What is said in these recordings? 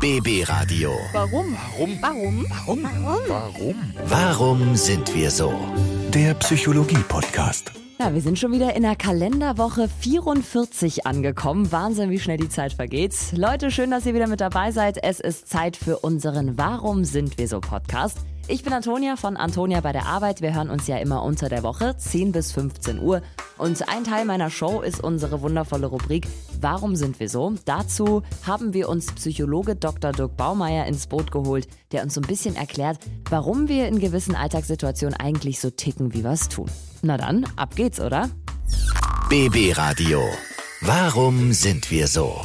BB Radio. Warum? Warum? Warum? Warum? Warum? Warum sind wir so? Der Psychologie-Podcast. Ja, wir sind schon wieder in der Kalenderwoche 44 angekommen. Wahnsinn, wie schnell die Zeit vergeht. Leute, schön, dass ihr wieder mit dabei seid. Es ist Zeit für unseren Warum sind wir so Podcast. Ich bin Antonia von Antonia bei der Arbeit. Wir hören uns ja immer unter der Woche, 10 bis 15 Uhr. Und ein Teil meiner Show ist unsere wundervolle Rubrik Warum sind wir so? Dazu haben wir uns Psychologe Dr. Dirk Baumeier ins Boot geholt, der uns so ein bisschen erklärt, warum wir in gewissen Alltagssituationen eigentlich so ticken, wie wir es tun. Na dann, ab geht's, oder? BB Radio. Warum sind wir so?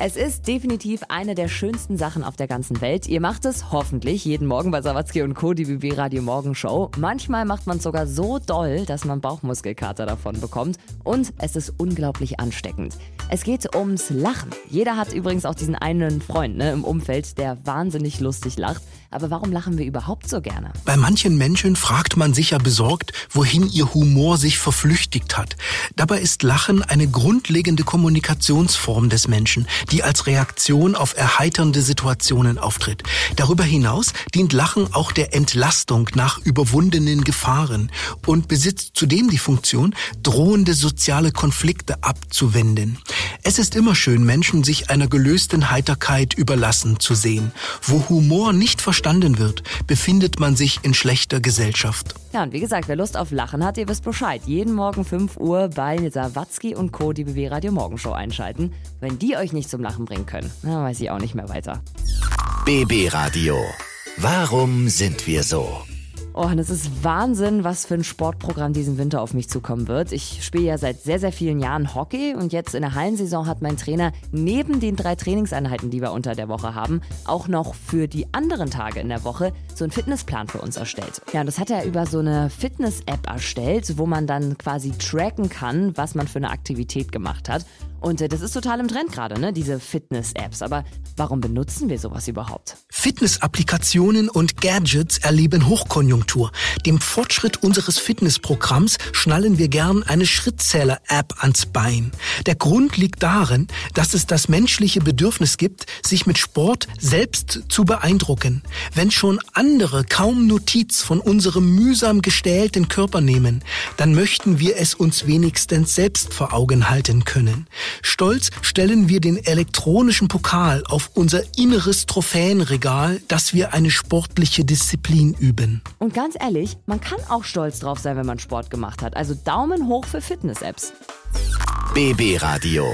Es ist definitiv eine der schönsten Sachen auf der ganzen Welt. Ihr macht es hoffentlich jeden Morgen bei Sawatzki und Co., die BB Radio Morgenshow. Manchmal macht man es sogar so doll, dass man Bauchmuskelkater davon bekommt. Und es ist unglaublich ansteckend. Es geht ums Lachen. Jeder hat übrigens auch diesen einen Freund ne, im Umfeld, der wahnsinnig lustig lacht. Aber warum lachen wir überhaupt so gerne? Bei manchen Menschen fragt man sich ja besorgt, wohin ihr Humor sich verflüchtigt hat. Dabei ist Lachen eine grundlegende Kommunikationsform des Menschen, die als Reaktion auf erheiternde Situationen auftritt. Darüber hinaus dient Lachen auch der Entlastung nach überwundenen Gefahren und besitzt zudem die Funktion, drohende soziale Konflikte abzuwenden. Es ist immer schön, Menschen sich einer gelösten Heiterkeit überlassen zu sehen. Wo Humor nicht verstanden wird, befindet man sich in schlechter Gesellschaft. Ja, und wie gesagt, wer Lust auf Lachen hat, ihr wisst Bescheid. Jeden Morgen 5 Uhr bei Sawatzki und Co. die BW Radio Morgenshow einschalten. Wenn die euch nicht zum Lachen bringen können, dann weiß ich auch nicht mehr weiter. BB Radio. Warum sind wir so? Oh, und es ist Wahnsinn, was für ein Sportprogramm diesen Winter auf mich zukommen wird. Ich spiele ja seit sehr, sehr vielen Jahren Hockey und jetzt in der Hallensaison hat mein Trainer neben den drei Trainingseinheiten, die wir unter der Woche haben, auch noch für die anderen Tage in der Woche so einen Fitnessplan für uns erstellt. Ja, und das hat er über so eine Fitness-App erstellt, wo man dann quasi tracken kann, was man für eine Aktivität gemacht hat. Und äh, das ist total im Trend gerade, ne? Diese Fitness-Apps. Aber warum benutzen wir sowas überhaupt? Fitness-Applikationen und Gadgets erleben Hochkonjunktur. Dem Fortschritt unseres Fitnessprogramms schnallen wir gern eine Schrittzähler-App ans Bein. Der Grund liegt darin, dass es das menschliche Bedürfnis gibt, sich mit Sport selbst zu beeindrucken. Wenn schon andere kaum Notiz von unserem mühsam gestählten Körper nehmen, dann möchten wir es uns wenigstens selbst vor Augen halten können. Stolz stellen wir den elektronischen Pokal auf unser inneres Trophäenregal, dass wir eine sportliche Disziplin üben. Und ganz ehrlich, man kann auch stolz drauf sein, wenn man Sport gemacht hat. Also Daumen hoch für Fitness-Apps. BB Radio.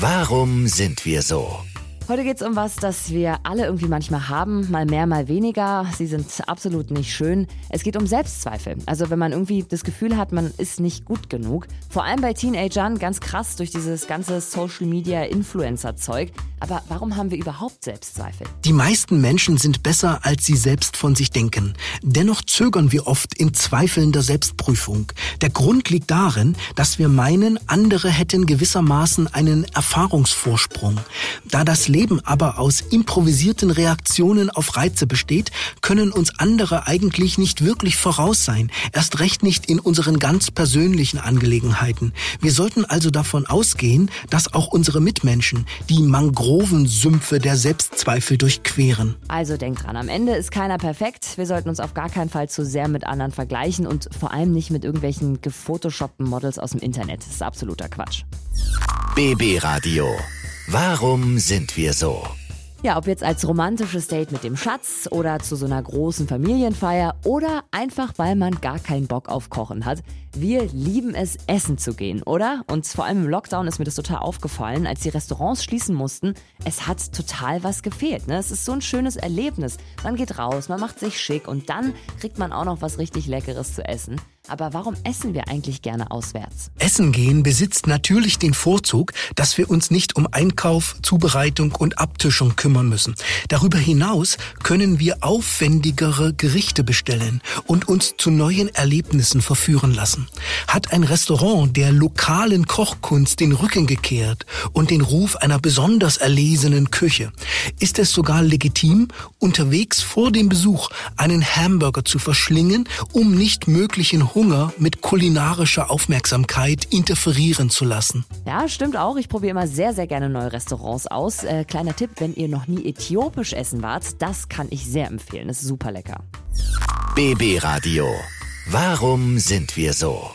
Warum sind wir so? Heute geht's um was, das wir alle irgendwie manchmal haben, mal mehr, mal weniger. Sie sind absolut nicht schön. Es geht um Selbstzweifel. Also wenn man irgendwie das Gefühl hat, man ist nicht gut genug. Vor allem bei Teenagern ganz krass durch dieses ganze Social Media Influencer Zeug. Aber warum haben wir überhaupt Selbstzweifel? Die meisten Menschen sind besser, als sie selbst von sich denken. Dennoch zögern wir oft in zweifelnder Selbstprüfung. Der Grund liegt darin, dass wir meinen, andere hätten gewissermaßen einen Erfahrungsvorsprung. Da das Leben aber aus improvisierten Reaktionen auf Reize besteht, können uns andere eigentlich nicht wirklich voraus sein, erst recht nicht in unseren ganz persönlichen Angelegenheiten. Wir sollten also davon ausgehen, dass auch unsere Mitmenschen die Mangrovensümpfe der Selbstzweifel durchqueren. Also denkt dran, am Ende ist keiner perfekt. Wir sollten uns auf gar keinen Fall zu sehr mit anderen vergleichen und vor allem nicht mit irgendwelchen gefotoshoppten Models aus dem Internet. Das ist absoluter Quatsch. BB Radio. Warum sind wir so? Ja, ob jetzt als romantisches Date mit dem Schatz oder zu so einer großen Familienfeier oder einfach weil man gar keinen Bock auf Kochen hat. Wir lieben es, essen zu gehen, oder? Und vor allem im Lockdown ist mir das total aufgefallen, als die Restaurants schließen mussten. Es hat total was gefehlt. Ne? Es ist so ein schönes Erlebnis. Man geht raus, man macht sich schick und dann kriegt man auch noch was richtig Leckeres zu essen. Aber warum essen wir eigentlich gerne auswärts? Essen gehen besitzt natürlich den Vorzug, dass wir uns nicht um Einkauf, Zubereitung und Abtischung kümmern müssen. Darüber hinaus können wir aufwendigere Gerichte bestellen und uns zu neuen Erlebnissen verführen lassen. Hat ein Restaurant der lokalen Kochkunst den Rücken gekehrt und den Ruf einer besonders erlesenen Küche, ist es sogar legitim, unterwegs vor dem Besuch einen Hamburger zu verschlingen, um nicht möglichen Hunger mit kulinarischer Aufmerksamkeit interferieren zu lassen. Ja, stimmt auch. Ich probiere immer sehr, sehr gerne neue Restaurants aus. Äh, kleiner Tipp, wenn ihr noch nie äthiopisch essen wart, das kann ich sehr empfehlen. Das ist super lecker. BB Radio. Warum sind wir so?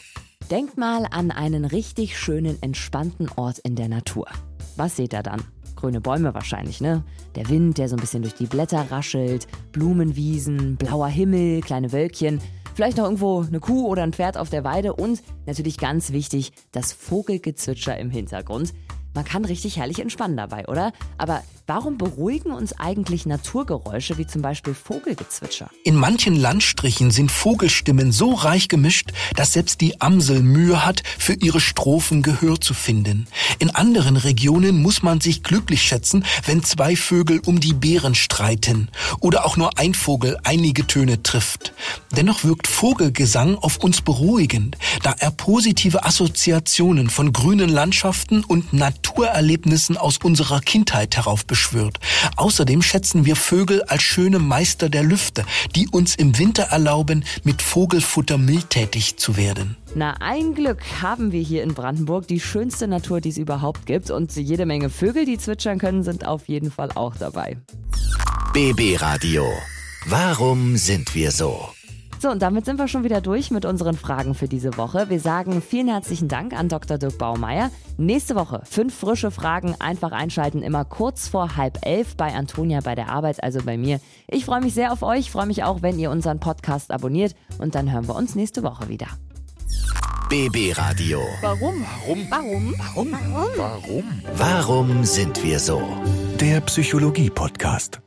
Denkt mal an einen richtig schönen, entspannten Ort in der Natur. Was seht ihr dann? Grüne Bäume wahrscheinlich, ne? Der Wind, der so ein bisschen durch die Blätter raschelt, Blumenwiesen, blauer Himmel, kleine Wölkchen, vielleicht noch irgendwo eine Kuh oder ein Pferd auf der Weide und natürlich ganz wichtig, das Vogelgezwitscher im Hintergrund. Man kann richtig herrlich entspannen dabei, oder? Aber warum beruhigen uns eigentlich Naturgeräusche wie zum Beispiel Vogelgezwitscher? In manchen Landstrichen sind Vogelstimmen so reich gemischt, dass selbst die Amsel Mühe hat, für ihre Strophen Gehör zu finden. In anderen Regionen muss man sich glücklich schätzen, wenn zwei Vögel um die Beeren streiten oder auch nur ein Vogel einige Töne trifft. Dennoch wirkt Vogelgesang auf uns beruhigend, da er positive Assoziationen von grünen Landschaften und Natur Naturerlebnissen aus unserer Kindheit heraufbeschwört. Außerdem schätzen wir Vögel als schöne Meister der Lüfte, die uns im Winter erlauben, mit Vogelfutter mildtätig zu werden. Na, ein Glück haben wir hier in Brandenburg die schönste Natur, die es überhaupt gibt. Und jede Menge Vögel, die zwitschern können, sind auf jeden Fall auch dabei. BB Radio. Warum sind wir so? So, und damit sind wir schon wieder durch mit unseren Fragen für diese Woche. Wir sagen vielen herzlichen Dank an Dr. Dirk Baumeier. Nächste Woche fünf frische Fragen. Einfach einschalten, immer kurz vor halb elf bei Antonia bei der Arbeit, also bei mir. Ich freue mich sehr auf euch, freue mich auch, wenn ihr unseren Podcast abonniert. Und dann hören wir uns nächste Woche wieder. BB Radio. Warum? Warum? Warum? Warum? Warum? Warum sind wir so? Der Psychologie-Podcast.